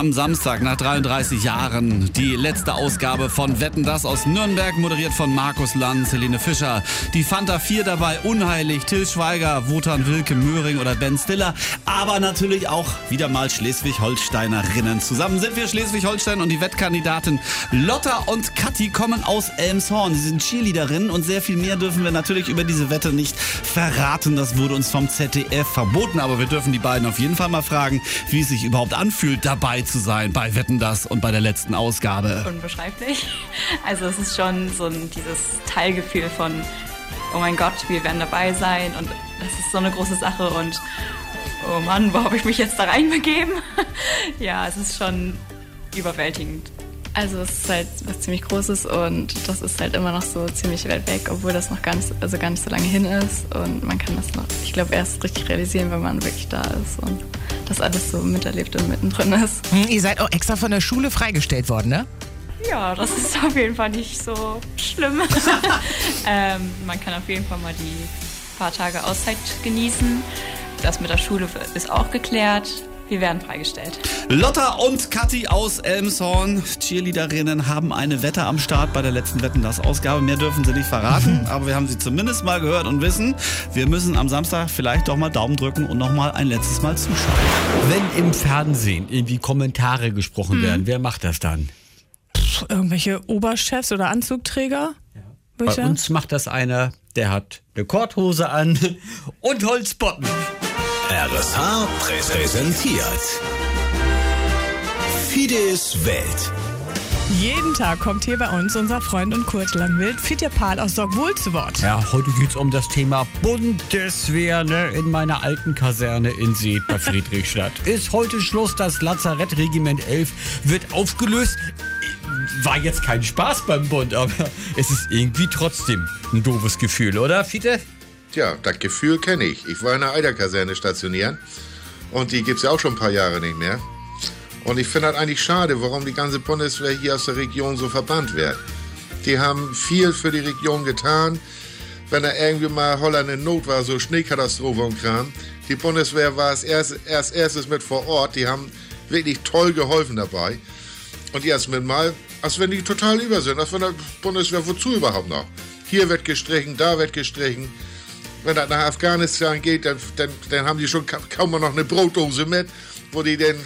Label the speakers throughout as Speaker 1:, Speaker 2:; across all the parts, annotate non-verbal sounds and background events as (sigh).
Speaker 1: Am Samstag nach 33 Jahren die letzte Ausgabe von Wetten das aus Nürnberg, moderiert von Markus Lanz, Helene Fischer. Die Fanta 4 dabei unheilig, Till Schweiger, Wotan Wilke, Möhring oder Ben Stiller. Aber natürlich auch wieder mal Schleswig-Holsteinerinnen. Zusammen sind wir Schleswig-Holstein und die Wettkandidaten Lotta und Kathi kommen aus Elmshorn. Sie sind Cheerleaderinnen und sehr viel mehr dürfen wir natürlich über diese Wette nicht verraten. Das wurde uns vom ZDF verboten. Aber wir dürfen die beiden auf jeden Fall mal fragen, wie es sich überhaupt anfühlt, dabei zu sein bei Wetten das und bei der letzten Ausgabe.
Speaker 2: Unbeschreiblich. Also es ist schon so ein, dieses Teilgefühl von, oh mein Gott, wir werden dabei sein und das ist so eine große Sache und oh Mann, wo habe ich mich jetzt da reinbegeben? (laughs) ja, es ist schon überwältigend. Also es ist halt was ziemlich Großes und das ist halt immer noch so ziemlich weit weg, obwohl das noch gar nicht, also gar nicht so lange hin ist. Und man kann das noch, ich glaube, erst richtig realisieren, wenn man wirklich da ist und das alles so miterlebt und mittendrin ist.
Speaker 3: Hm, ihr seid auch extra von der Schule freigestellt worden, ne?
Speaker 2: Ja, das ist auf jeden Fall nicht so schlimm. (laughs) ähm, man kann auf jeden Fall mal die paar Tage Auszeit genießen. Das mit der Schule ist auch geklärt. Wir werden freigestellt.
Speaker 1: Lotta und Kathi aus Elmshorn, Cheerleaderinnen, haben eine Wette am Start bei der letzten Wetten das Ausgabe. Mehr dürfen sie nicht verraten, (laughs) aber wir haben sie zumindest mal gehört und wissen, wir müssen am Samstag vielleicht doch mal Daumen drücken und noch mal ein letztes Mal zuschauen.
Speaker 4: Wenn im Fernsehen irgendwie Kommentare gesprochen
Speaker 5: Mhm.
Speaker 4: werden, wer macht das dann?
Speaker 5: Pff, irgendwelche Oberchefs oder Anzugträger? Ich
Speaker 4: Bei uns macht das einer, der hat eine Korthose an (laughs) und Holzbotten.
Speaker 6: RSH präsentiert. Fides Welt.
Speaker 5: Jeden Tag kommt hier bei uns unser Freund und Kurt Langwild, Fiete Pahl aus Sorgwohl zu Wort.
Speaker 4: Ja, heute geht's um das Thema Bundeswehr ne, in meiner alten Kaserne in See bei (laughs) Friedrichstadt. Ist heute Schluss, das Lazarettregiment 11 wird aufgelöst. War jetzt kein Spaß beim Bund, aber es ist irgendwie trotzdem ein doofes Gefühl, oder, Fiete?
Speaker 7: Tja, das Gefühl kenne ich. Ich war in der Eiderkaserne stationiert und die gibt's ja auch schon ein paar Jahre nicht mehr. Und ich finde das eigentlich schade, warum die ganze Bundeswehr hier aus der Region so verbannt wird. Die haben viel für die Region getan. Wenn da irgendwie mal Holland in Not war, so Schneekatastrophe und Kram. Die Bundeswehr war als erstes, erst erstes mit vor Ort. Die haben wirklich toll geholfen dabei. Und jetzt mit mal, als wenn die total über sind. Als wenn der Bundeswehr, wozu überhaupt noch? Hier wird gestrichen, da wird gestrichen. Wenn das nach Afghanistan geht, dann, dann, dann haben die schon ka kaum noch eine Brotdose mit, wo die denn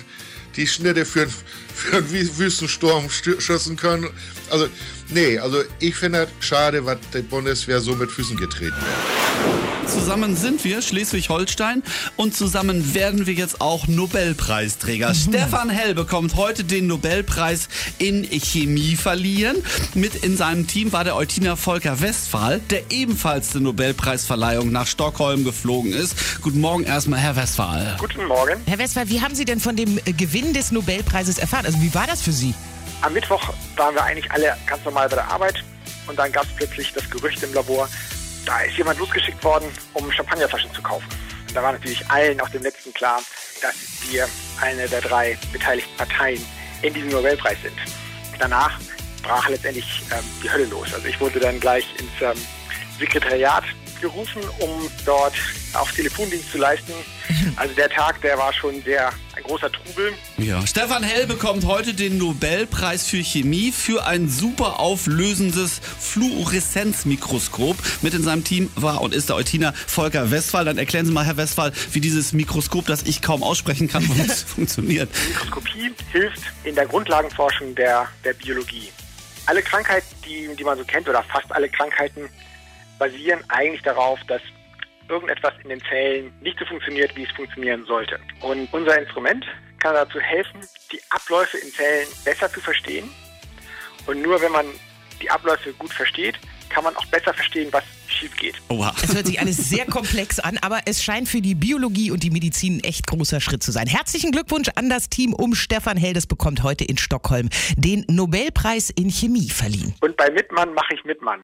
Speaker 7: die Schnitte für, für einen Wü- Wüstensturm schützen können. Also, nee, also ich finde das schade, was die Bundeswehr so mit Füßen getreten wird.
Speaker 1: Zusammen sind wir Schleswig-Holstein und zusammen werden wir jetzt auch Nobelpreisträger. Stefan Hell bekommt heute den Nobelpreis in Chemie verliehen. Mit in seinem Team war der Eutiner Volker Westphal, der ebenfalls zur Nobelpreisverleihung nach Stockholm geflogen ist. Guten Morgen erstmal, Herr Westphal.
Speaker 8: Guten Morgen.
Speaker 3: Herr Westphal, wie haben Sie denn von dem Gewinn des Nobelpreises erfahren? Also wie war das für Sie?
Speaker 8: Am Mittwoch waren wir eigentlich alle ganz normal bei der Arbeit und dann gab es plötzlich das Gerücht im Labor, da ist jemand losgeschickt worden, um Champagnerflaschen zu kaufen. Und da war natürlich allen auf dem letzten klar, dass wir eine der drei beteiligten Parteien in diesem Nobelpreis sind. Danach brach letztendlich ähm, die Hölle los. Also ich wurde dann gleich ins ähm, Sekretariat gerufen, um dort auch Telefondienst zu leisten. Also der Tag, der war schon sehr ein großer Trubel.
Speaker 1: Ja, Stefan Hell bekommt heute den Nobelpreis für Chemie für ein super auflösendes Fluoreszenzmikroskop. Mit in seinem Team war und ist der Eutiner Volker Westphal. Dann erklären Sie mal, Herr Westphal, wie dieses Mikroskop, das ich kaum aussprechen kann, (laughs) funktioniert.
Speaker 8: Mikroskopie hilft in der Grundlagenforschung der, der Biologie. Alle Krankheiten, die, die man so kennt, oder fast alle Krankheiten, basieren eigentlich darauf, dass irgendetwas in den Zellen nicht so funktioniert, wie es funktionieren sollte. Und unser Instrument kann dazu helfen, die Abläufe in Zellen besser zu verstehen. Und nur wenn man die Abläufe gut versteht, kann man auch besser verstehen, was schief geht.
Speaker 1: Oha.
Speaker 3: Es hört sich alles sehr komplex an, aber es scheint für die Biologie und die Medizin ein echt großer Schritt zu sein. Herzlichen Glückwunsch an das Team um Stefan Heldes bekommt heute in Stockholm den Nobelpreis in Chemie verliehen.
Speaker 8: Und bei Mitmann mache ich Mitmann.